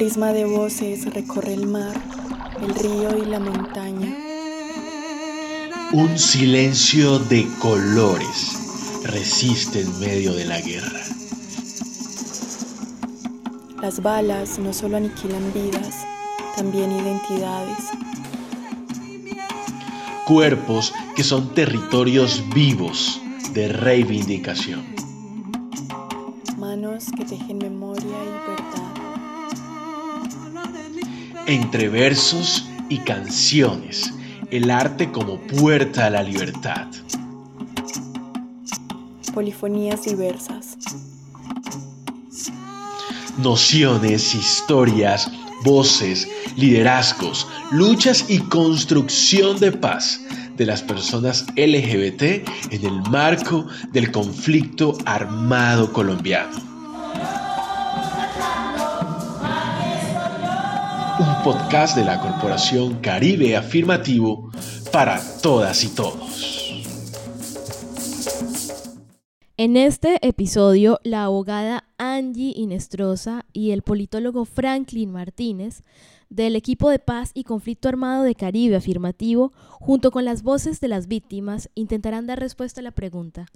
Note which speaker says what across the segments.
Speaker 1: prisma de voces recorre el mar, el río y la montaña.
Speaker 2: Un silencio de colores resiste en medio de la guerra.
Speaker 1: Las balas no solo aniquilan vidas, también identidades.
Speaker 2: Cuerpos que son territorios vivos de reivindicación. Entre versos y canciones, el arte como puerta a la libertad.
Speaker 1: Polifonías diversas.
Speaker 2: Nociones, historias, voces, liderazgos, luchas y construcción de paz de las personas LGBT en el marco del conflicto armado colombiano. Podcast de la Corporación Caribe Afirmativo para todas y todos.
Speaker 3: En este episodio, la abogada Angie Inestrosa y el politólogo Franklin Martínez del equipo de paz y conflicto armado de Caribe Afirmativo, junto con las voces de las víctimas, intentarán dar respuesta a la pregunta,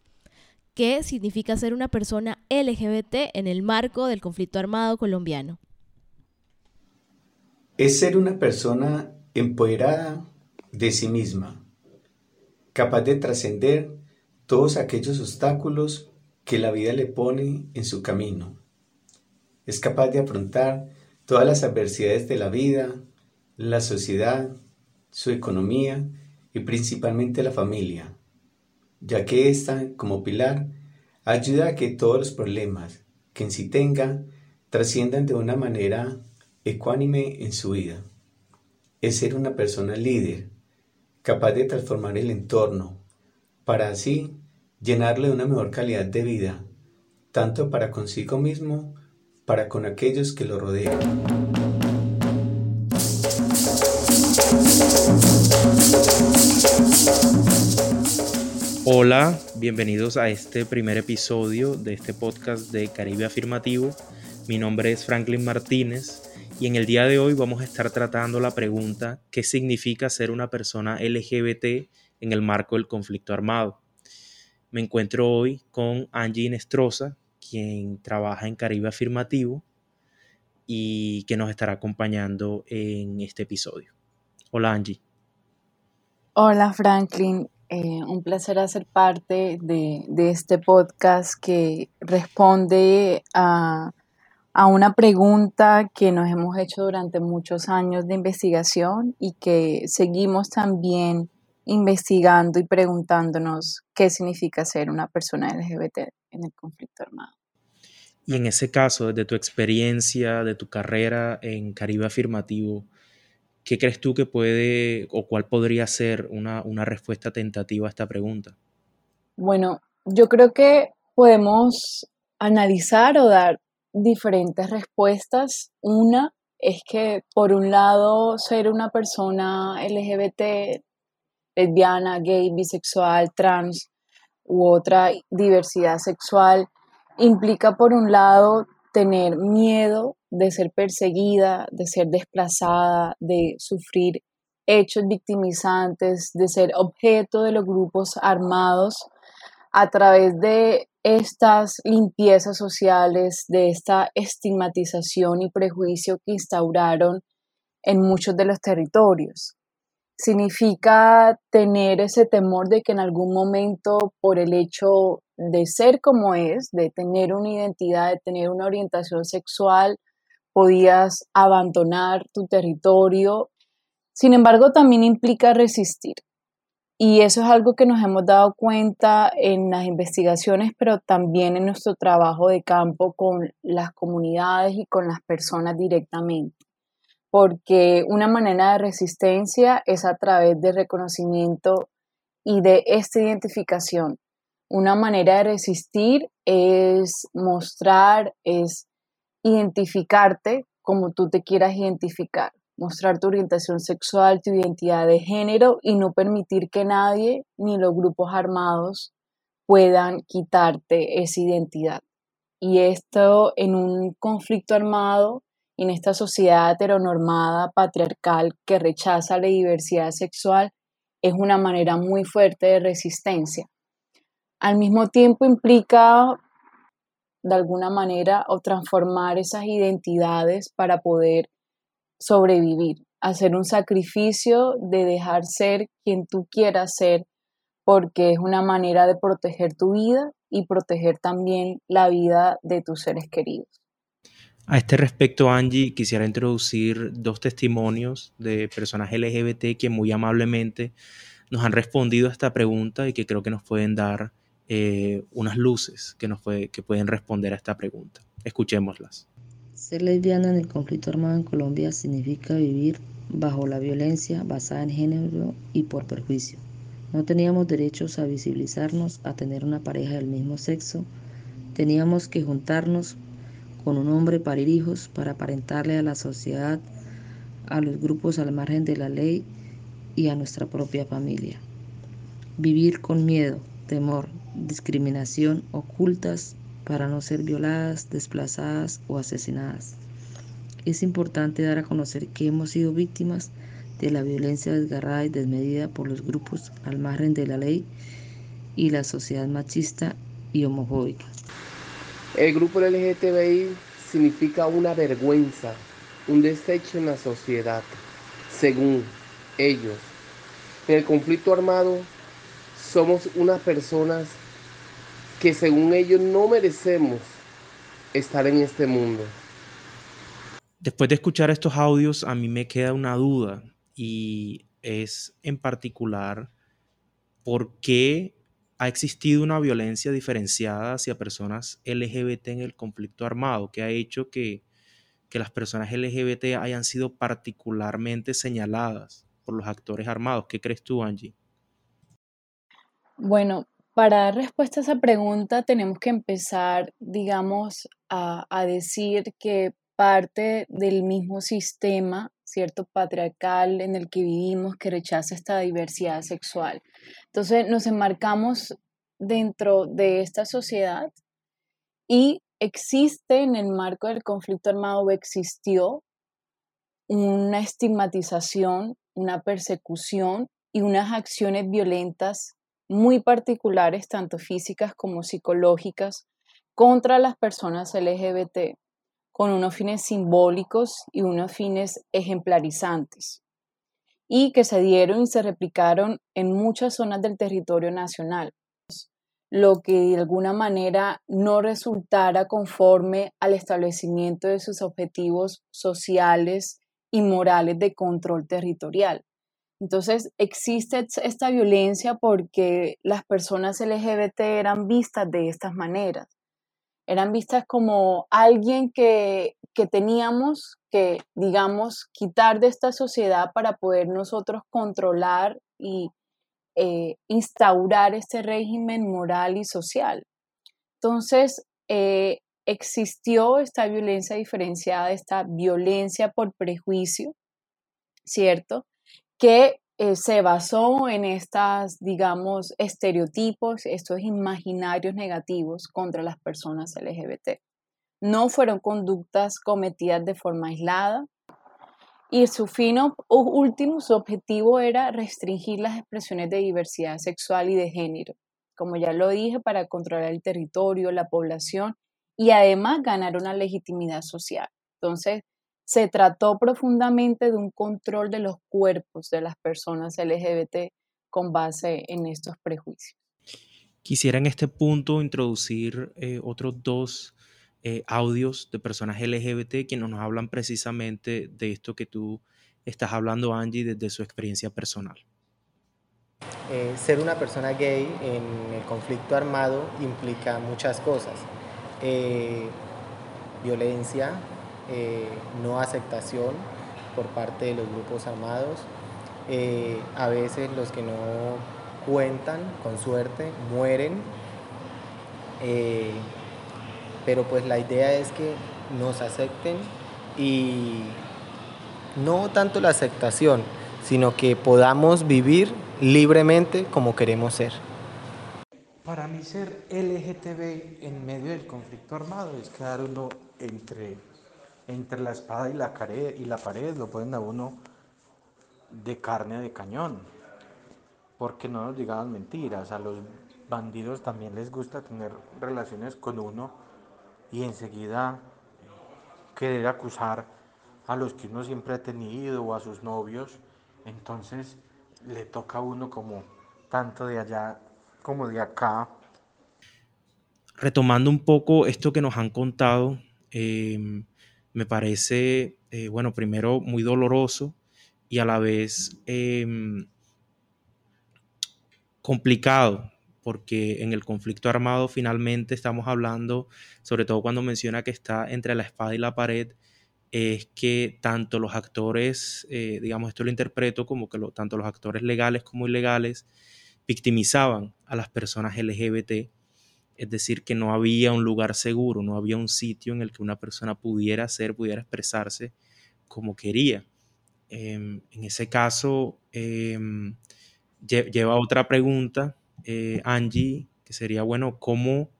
Speaker 3: ¿qué significa ser una persona LGBT en el marco del conflicto armado colombiano?
Speaker 4: Es ser una persona empoderada de sí misma, capaz de trascender todos aquellos obstáculos que la vida le pone en su camino. Es capaz de afrontar todas las adversidades de la vida, la sociedad, su economía y principalmente la familia, ya que ésta, como pilar, ayuda a que todos los problemas que en sí tenga trasciendan de una manera ecuánime en su vida. Es ser una persona líder, capaz de transformar el entorno, para así llenarle de una mejor calidad de vida, tanto para consigo mismo, para con aquellos que lo rodean.
Speaker 5: Hola, bienvenidos a este primer episodio de este podcast de Caribe Afirmativo. Mi nombre es Franklin Martínez y en el día de hoy vamos a estar tratando la pregunta ¿qué significa ser una persona LGBT en el marco del conflicto armado? Me encuentro hoy con Angie Nestrosa, quien trabaja en Caribe Afirmativo y que nos estará acompañando en este episodio. Hola Angie.
Speaker 6: Hola Franklin, eh, un placer hacer parte de, este podcast que responde a, a, una pregunta que nos hemos hecho durante muchos años de investigación y que seguimos también investigando y preguntándonos qué significa ser una persona LGBT en el conflicto armado.
Speaker 5: Y en ese caso, desde tu experiencia, de tu carrera en Caribe Afirmativo, ¿qué crees tú que puede o cuál podría ser una, una respuesta tentativa a esta pregunta?
Speaker 6: Bueno, yo creo que podemos analizar o dar diferentes respuestas. Una es que, por un lado, ser una persona LGBT lesbiana, gay, bisexual, trans u otra diversidad sexual, implica por un lado tener miedo de ser perseguida, de ser desplazada, de sufrir hechos victimizantes, de ser objeto de los grupos armados a través de estas limpiezas sociales, de esta estigmatización y prejuicio que instauraron en muchos de los territorios significa tener ese temor de que en algún momento por el hecho de ser como es, de tener una identidad, de tener una orientación sexual, podías abandonar tu territorio. Sin embargo, también implica resistir. Y eso es algo que nos hemos dado cuenta en las investigaciones, pero también en nuestro trabajo de campo con las comunidades y con las personas directamente porque una manera de resistencia es a través de reconocimiento y de esta identificación. Una manera de resistir es mostrar, es identificarte como tú te quieras identificar, mostrar tu orientación sexual, tu identidad de género y no permitir que nadie ni los grupos armados puedan quitarte esa identidad. Y esto en un conflicto armado en esta sociedad heteronormada, patriarcal, que rechaza la diversidad sexual, es una manera muy fuerte de resistencia. Al mismo tiempo implica, de alguna manera, o transformar esas identidades para poder sobrevivir, hacer un sacrificio de dejar ser quien tú quieras ser, porque es una manera de proteger tu vida y proteger también la vida de tus seres queridos.
Speaker 5: A este respecto, Angie, quisiera introducir dos testimonios de personas LGBT que muy amablemente nos han respondido a esta pregunta y que creo que nos pueden dar eh, unas luces que, nos que pueden responder a esta pregunta. Escuchémoslas.
Speaker 7: Ser lesbiana en el conflicto armado en Colombia significa vivir bajo la violencia basada en género y por perjuicio. No teníamos derechos a visibilizarnos, a tener una pareja del mismo sexo. Teníamos que juntarnos con un hombre, parir hijos, para aparentarle a la sociedad, a los grupos al margen de la ley y a nuestra propia familia. Vivir con miedo, temor, discriminación ocultas para no ser violadas, desplazadas o asesinadas. Es importante dar a conocer que hemos sido víctimas de la violencia desgarrada y desmedida por los grupos al margen de la ley y la sociedad machista y homofóbica.
Speaker 8: El grupo LGTBI significa una vergüenza, un desecho en la sociedad, según ellos. En el conflicto armado somos unas personas que según ellos no merecemos estar en este mundo.
Speaker 5: Después de escuchar estos audios, a mí me queda una duda y es en particular por qué ha existido una violencia diferenciada hacia personas LGBT en el conflicto armado, que ha hecho que, las personas LGBT hayan sido particularmente señaladas por los actores armados. ¿Qué crees tú, Angie?
Speaker 6: Bueno, para dar respuesta a esa pregunta tenemos que empezar, digamos, a, a decir que parte del mismo sistema, cierto, patriarcal en el que vivimos, que rechaza esta diversidad sexual. Entonces nos enmarcamos dentro de esta sociedad y existe en el marco del conflicto armado, existió una estigmatización, una persecución y unas acciones violentas muy particulares, tanto físicas como psicológicas, contra las personas LGBT con unos fines simbólicos y unos fines ejemplarizantes, y que se dieron y se replicaron en muchas zonas del territorio nacional, lo que de alguna manera no resultara conforme al establecimiento de sus objetivos sociales y morales de control territorial. Entonces existe esta violencia porque las personas LGBT eran vistas de estas maneras eran vistas como alguien que, teníamos que, digamos, quitar de esta sociedad para poder nosotros controlar y eh, instaurar este régimen moral y social. Entonces, eh, existió esta violencia diferenciada, esta violencia por prejuicio, ¿cierto? Que eh, se basó en estas, digamos, estereotipos, estos imaginarios negativos contra las personas LGBT. No fueron conductas cometidas de forma aislada y su fin último, su objetivo era restringir las expresiones de diversidad sexual y de género, como ya lo dije, para controlar el territorio, la población y además ganar una legitimidad social. Entonces, se trató profundamente de un control de los cuerpos de las personas LGBT con base en estos prejuicios.
Speaker 5: Quisiera en este punto introducir eh, otros dos eh, audios de personas LGBT que nos hablan precisamente de esto que tú estás hablando, Angie, desde su experiencia personal.
Speaker 9: Eh, ser una persona gay en el conflicto armado implica muchas cosas. violencia, eh, no aceptación por parte de los grupos armados. Eh, a veces los que no cuentan, con suerte, mueren. Eh, pero pues la idea es que nos acepten y no tanto la aceptación, sino que podamos vivir libremente como queremos ser.
Speaker 10: Para mí ser LGTB en medio del conflicto armado es quedar uno entre entre la espada y la, pared lo ponen a uno de carne de cañón. Porque no nos digan mentiras, a los bandidos también les gusta tener relaciones con uno y enseguida querer acusar a los que uno siempre ha tenido o a sus novios. Entonces le toca a uno como tanto de allá como de acá.
Speaker 5: Retomando un poco esto que nos han contado, em, me parece, eh, bueno, primero muy doloroso y a la vez em, complicado, porque en el conflicto armado finalmente estamos hablando, sobre todo cuando menciona que está entre la espada y la pared, es que tanto los actores, eh, digamos, esto lo interpreto como que tanto los actores legales como ilegales victimizaban a las personas LGBT, es decir, que no había un lugar seguro, no había un sitio en el que una persona pudiera ser, pudiera expresarse como quería. Em, en ese caso, em, lleva otra pregunta, eh, Angie, que sería, bueno, ¿cómo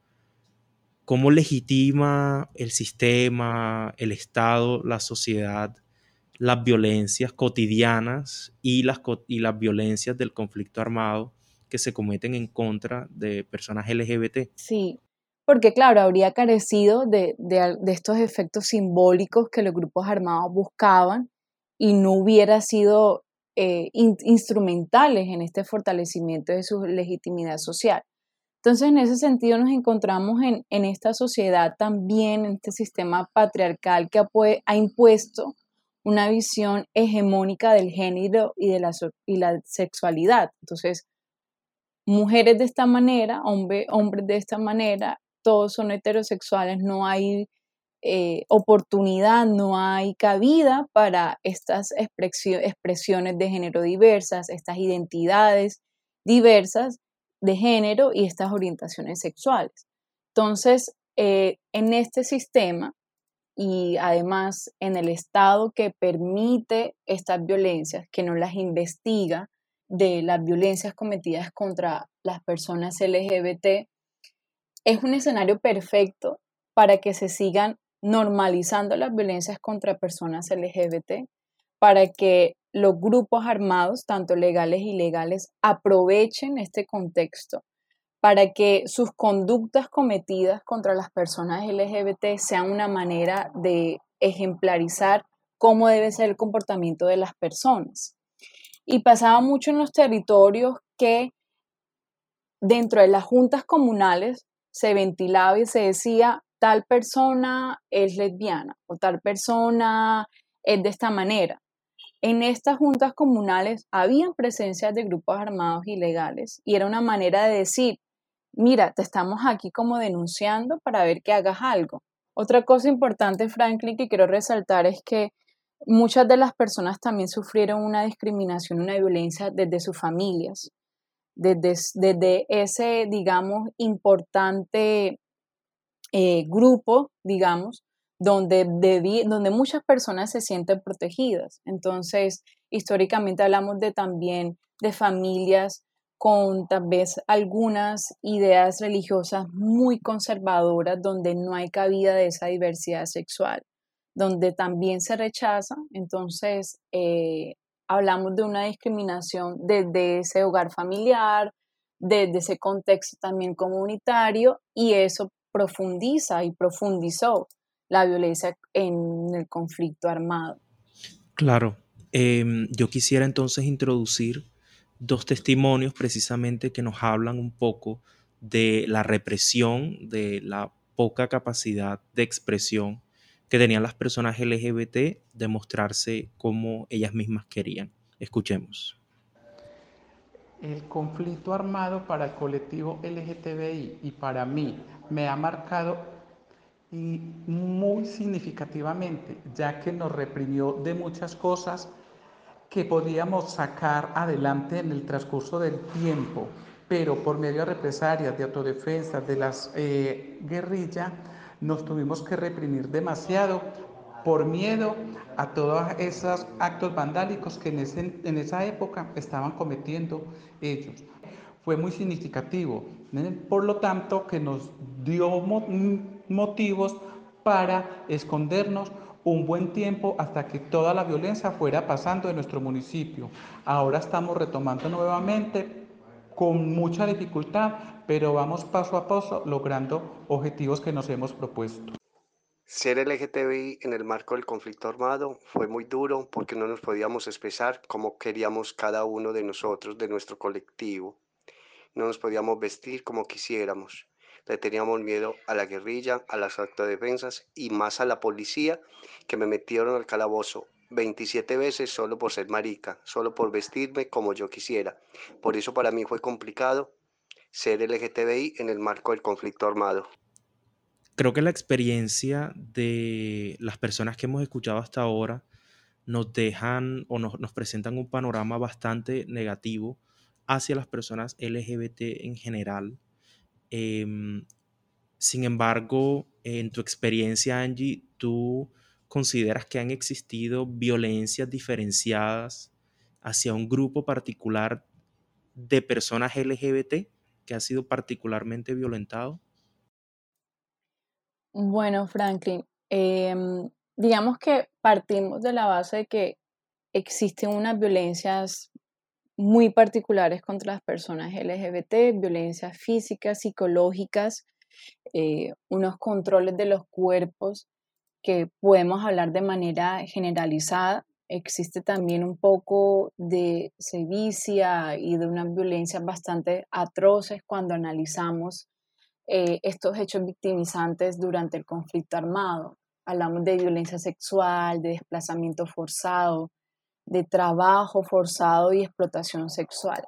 Speaker 5: ¿Cómo legitima el sistema, el Estado, la sociedad, las violencias cotidianas y las, y las violencias del conflicto armado que se cometen en contra de personas LGBT?
Speaker 6: Sí, porque claro, habría carecido de, estos efectos simbólicos que los grupos armados buscaban y no hubiera sido eh, instrumentales en este fortalecimiento de su legitimidad social. Entonces, en ese sentido, nos encontramos en, esta sociedad también, en este sistema patriarcal que ha, impuesto una visión hegemónica del género y de la, y la sexualidad. Entonces, mujeres de esta manera, hombres de esta manera, todos son heterosexuales, no hay eh, oportunidad, no hay cabida para estas expresiones de género diversas, estas identidades diversas de género y estas orientaciones sexuales. Entonces, eh, en este sistema y además en el Estado que permite estas violencias, que no las investiga, de las violencias cometidas contra las personas LGBT, es un escenario perfecto para que se sigan normalizando las violencias contra personas LGBT, para que los grupos armados, tanto legales y ilegales, aprovechen este contexto para que sus conductas cometidas contra las personas LGBT sean una manera de ejemplarizar cómo debe ser el comportamiento de las personas. Y pasaba mucho en los territorios que dentro de las juntas comunales se ventilaba y se decía tal persona es lesbiana o tal persona es de esta manera. En estas juntas comunales habían presencias de grupos armados ilegales y era una manera de decir, mira, te estamos aquí como denunciando para ver que hagas algo. Otra cosa importante, Franklin, que quiero resaltar es que muchas de las personas también sufrieron una discriminación, una violencia desde sus familias, desde, desde ese, digamos, importante eh, grupo, digamos, donde, donde muchas personas se sienten protegidas. Entonces, históricamente hablamos de también de familias con tal vez algunas ideas religiosas muy conservadoras donde no hay cabida de esa diversidad sexual, donde también se rechaza. Entonces, eh, hablamos de una discriminación desde ese hogar familiar, desde ese contexto también comunitario y eso profundiza y profundizó la violencia en el conflicto armado.
Speaker 5: Claro. Em, yo quisiera entonces introducir dos testimonios precisamente que nos hablan un poco de la represión, de la poca capacidad de expresión que tenían las personas LGBT de mostrarse como ellas mismas querían. Escuchemos.
Speaker 10: El conflicto armado para el colectivo LGTBI y para mí me ha marcado y muy significativamente, ya que nos reprimió de muchas cosas que podíamos sacar adelante en el transcurso del tiempo, pero por medio de represalias, de autodefensa, de las eh, guerrillas, nos tuvimos que reprimir demasiado por miedo a todos esos actos vandálicos que en, en esa época estaban cometiendo ellos. Fue muy significativo, por lo tanto que nos dio motivos para escondernos un buen tiempo hasta que toda la violencia fuera pasando en nuestro municipio. Ahora estamos retomando nuevamente con mucha dificultad, pero vamos paso a paso logrando objetivos que nos hemos propuesto.
Speaker 11: Ser LGTBI en el marco del conflicto armado fue muy duro porque no nos podíamos expresar como queríamos cada uno de nosotros, de nuestro colectivo. No nos podíamos vestir como quisiéramos. Le teníamos miedo a la guerrilla, a las autodefensas y más a la policía que me metieron al calabozo 27 veces solo por ser marica, solo por vestirme como yo quisiera. Por eso para mí fue complicado ser LGTBI en el marco del conflicto armado.
Speaker 5: Creo que la experiencia de las personas que hemos escuchado hasta ahora nos dejan o nos, presentan un panorama bastante negativo hacia las personas LGBT en general. Em, sin embargo, en tu experiencia, Angie, tú consideras que han existido violencias diferenciadas hacia un grupo particular de personas LGBT que ha sido particularmente violentado?
Speaker 6: Bueno, Franklin, em, digamos que partimos de la base de que existen unas violencias muy particulares contra las personas LGBT, violencias físicas, psicológicas, eh, unos controles de los cuerpos que podemos hablar de manera generalizada. Existe también un poco de sevicia y de unas violencias bastante atroces cuando analizamos eh, estos hechos victimizantes durante el conflicto armado. Hablamos de violencia sexual, de desplazamiento forzado, de trabajo forzado y explotación sexual.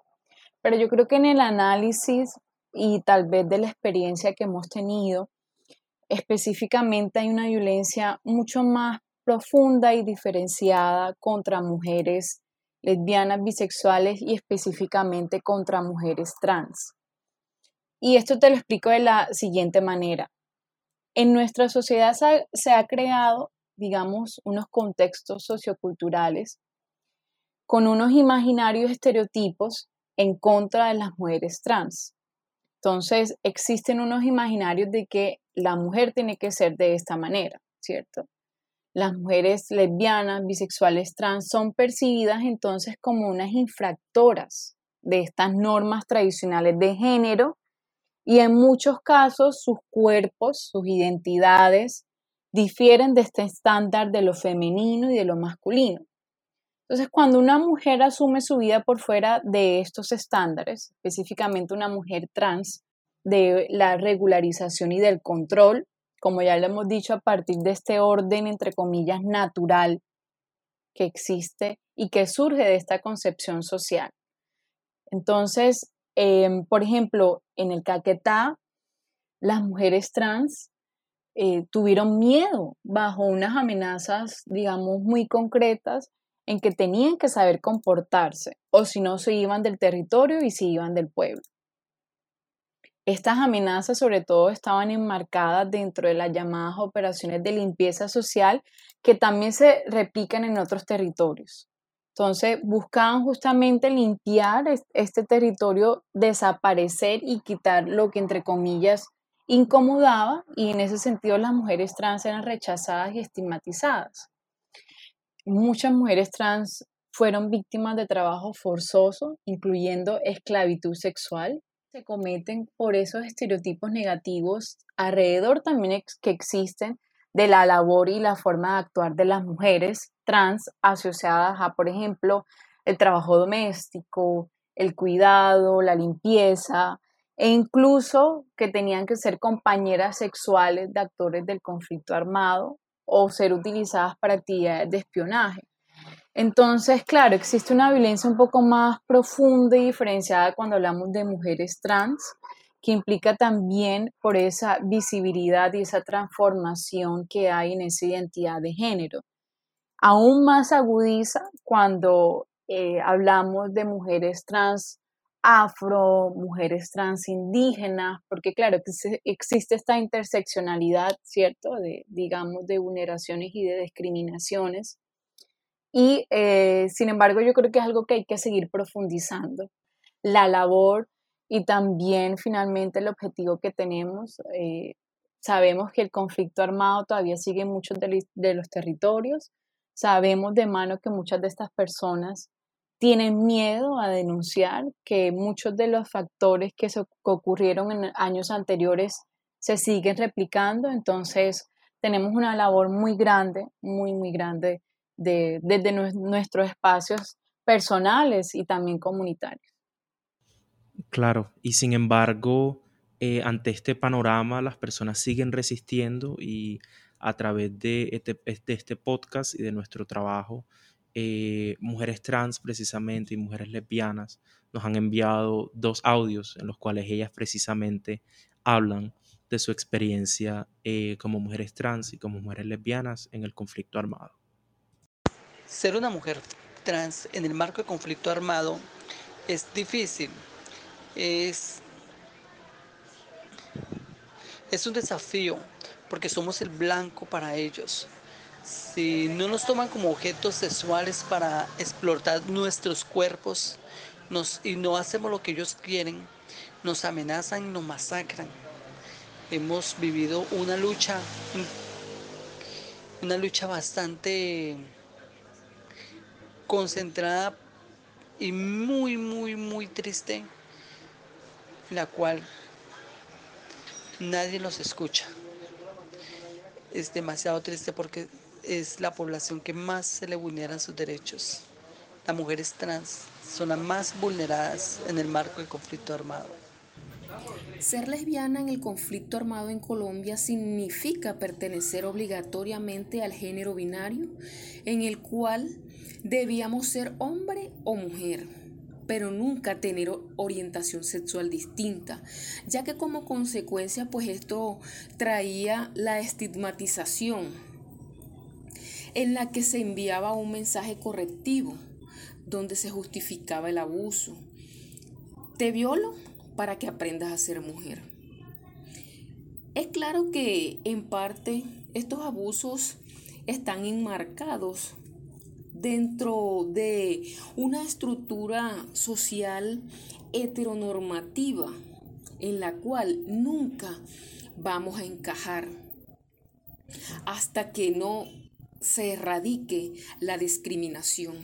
Speaker 6: Pero yo creo que en el análisis y tal vez de la experiencia que hemos tenido, específicamente hay una violencia mucho más profunda y diferenciada contra mujeres lesbianas, bisexuales y específicamente contra mujeres trans. Y esto te lo explico de la siguiente manera. En nuestra sociedad se ha creado, digamos, unos contextos socioculturales con unos imaginarios estereotipos en contra de las mujeres trans. Entonces, existen unos imaginarios de que la mujer tiene que ser de esta manera, ¿cierto? Las mujeres lesbianas, bisexuales, trans son percibidas entonces como unas infractoras de estas normas tradicionales de género y en muchos casos sus cuerpos, sus identidades difieren de este estándar de lo femenino y de lo masculino. Entonces, cuando una mujer asume su vida por fuera de estos estándares, específicamente una mujer trans, de la regularización y del control, como ya lo hemos dicho, a partir de este orden, entre comillas, natural que existe y que surge de esta concepción social. Entonces, em, por ejemplo, en el Caquetá, las mujeres trans eh, tuvieron miedo bajo unas amenazas, digamos, muy concretas en que tenían que saber comportarse, o si no, se iban del territorio y se iban del pueblo. Estas amenazas sobre todo estaban enmarcadas dentro de las llamadas operaciones de limpieza social que también se replican en otros territorios. Entonces buscaban justamente limpiar este territorio, desaparecer y quitar lo que entre comillas incomodaba y en ese sentido las mujeres trans eran rechazadas y estigmatizadas. Muchas mujeres trans fueron víctimas de trabajo forzoso, incluyendo esclavitud sexual. Se cometen por esos estereotipos negativos alrededor también que existen de la labor y la forma de actuar de las mujeres trans asociadas a, por ejemplo, el trabajo doméstico, el cuidado, la limpieza, e incluso que tenían que ser compañeras sexuales de actores del conflicto armado o ser utilizadas para actividades de espionaje. Entonces, claro, existe una violencia un poco más profunda y diferenciada cuando hablamos de mujeres trans, que implica también por esa visibilidad y esa transformación que hay en esa identidad de género. Aún más agudiza cuando eh, hablamos de mujeres trans afro, mujeres trans indígenas, porque claro, existe esta interseccionalidad, ¿cierto?, de, digamos, de vulneraciones y de discriminaciones. Y, eh, sin embargo, yo creo que es algo que hay que seguir profundizando. La labor y también, finalmente, el objetivo que tenemos, eh, Sabemos que el conflicto armado todavía sigue en muchos de los territorios. Sabemos de mano que muchas de estas personas tienen miedo a denunciar, que muchos de los factores que, se, ocurrieron en años anteriores se siguen replicando. Entonces, tenemos una labor muy grande, muy, muy grande de, desde nuestros espacios personales y también comunitarios.
Speaker 5: Claro, y sin embargo, eh, ante este panorama las personas siguen resistiendo y a través de este, este podcast y de nuestro trabajo, eh, mujeres trans precisamente y mujeres lesbianas nos han enviado dos audios en los cuales ellas precisamente hablan de su experiencia eh, como mujeres trans y como mujeres lesbianas en el conflicto armado.
Speaker 12: Ser una mujer trans en el marco de conflicto armado es difícil, es, es un desafío porque somos el blanco para ellos. Si no nos toman como objetos sexuales para explotar nuestros cuerpos nos, y no hacemos lo que ellos quieren, nos amenazan y nos masacran. Hemos vivido una lucha, una lucha bastante concentrada y muy, muy, muy triste, la cual nadie los escucha. Es demasiado triste porque es la población que más se le vulneran sus derechos. Las mujeres trans son las más vulneradas en el marco del conflicto armado.
Speaker 13: Ser lesbiana en el conflicto armado en Colombia significa pertenecer obligatoriamente al género binario, en el cual debíamos ser hombre o mujer pero nunca tener orientación sexual distinta, ya que como consecuencia pues esto traía la estigmatización en la que se enviaba un mensaje correctivo donde se justificaba el abuso. Te violo para que aprendas a ser mujer. Es claro que en parte estos abusos están enmarcados dentro de una estructura social heteronormativa en la cual nunca vamos a encajar hasta que no se erradique la discriminación.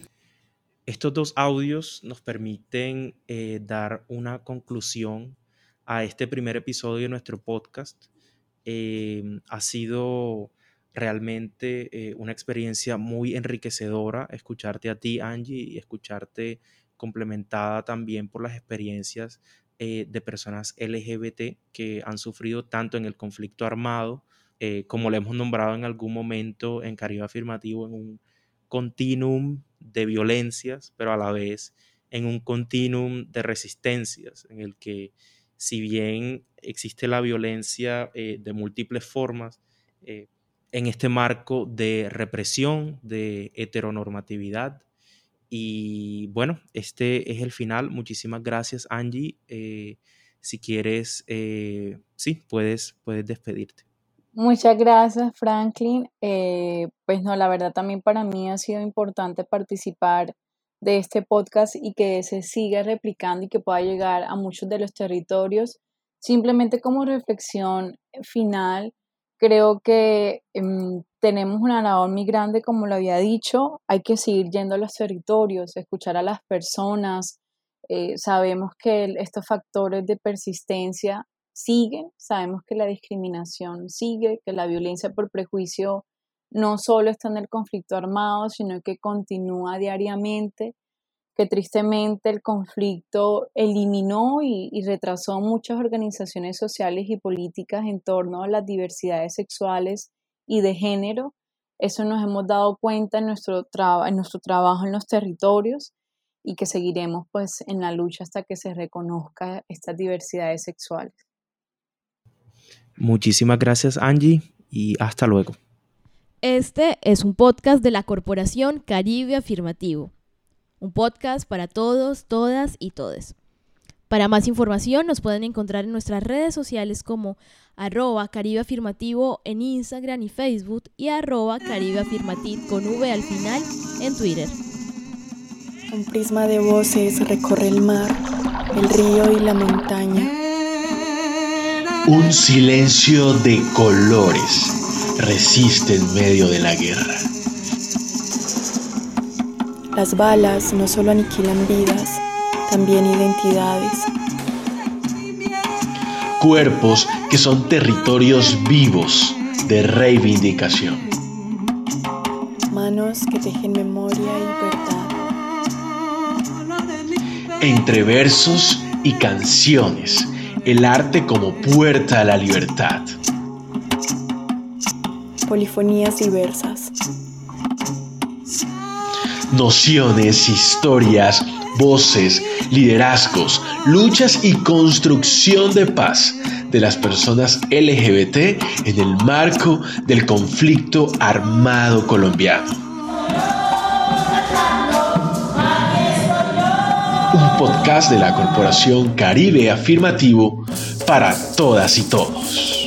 Speaker 5: Estos dos audios nos permiten eh, dar una conclusión a este primer episodio de nuestro podcast. Eh, ha sido realmente eh, una experiencia muy enriquecedora escucharte a ti, Angie, y escucharte complementada también por las experiencias de personas LGBT que han sufrido tanto en el conflicto armado eh, como le hemos nombrado en algún momento en Caribe Afirmativo, en un continuum de violencias, pero a la vez en un continuum de resistencias, en el que si bien existe la violencia eh, de múltiples formas, eh, en este marco de represión, de heteronormatividad. Y bueno, este es el final. Muchísimas gracias, Angie. si quieres, sí, puedes, puedes despedirte.
Speaker 6: Muchas gracias, Franklin. Eh, pues no, la verdad también para mí ha sido importante participar de este podcast y que se siga replicando y que pueda llegar a muchos de los territorios. Simplemente como reflexión final, creo que em, tenemos una labor muy grande, como lo había dicho, hay que seguir yendo a los territorios, escuchar a las personas. Eh, sabemos que estos factores de persistencia sigue, sabemos que la discriminación sigue, que la violencia por prejuicio no solo está en el conflicto armado, sino que continúa diariamente, que tristemente el conflicto eliminó y, y, retrasó muchas organizaciones sociales y políticas en torno a las diversidades sexuales y de género. Eso nos hemos dado cuenta en nuestro, en nuestro trabajo en los territorios y que seguiremos pues en la lucha hasta que se reconozca estas diversidades sexuales.
Speaker 5: Muchísimas gracias Angie y hasta luego.
Speaker 3: Este es un podcast de la Corporación Caribe Afirmativo. Un podcast para todos, todas y todes. Para más información nos pueden encontrar en nuestras redes sociales como arroba Caribe Afirmativo en Instagram y Facebook y arroba Caribe Afirmativo con V al final en Twitter.
Speaker 1: Un prisma de voces recorre el mar, el río y la montaña
Speaker 2: Un silencio de colores resiste en medio de la guerra.
Speaker 1: Las balas no solo aniquilan vidas, también identidades.
Speaker 2: Cuerpos que son territorios vivos de reivindicación.
Speaker 1: Manos que tejen memoria y verdad.
Speaker 2: Entre versos y canciones, el arte como puerta a la libertad.
Speaker 1: Polifonías diversas.
Speaker 2: Nociones, historias, voces, liderazgos, luchas y construcción de paz de las personas LGBT en el marco del conflicto armado colombiano. Un podcast de la Corporación Caribe Afirmativo para todas y todos.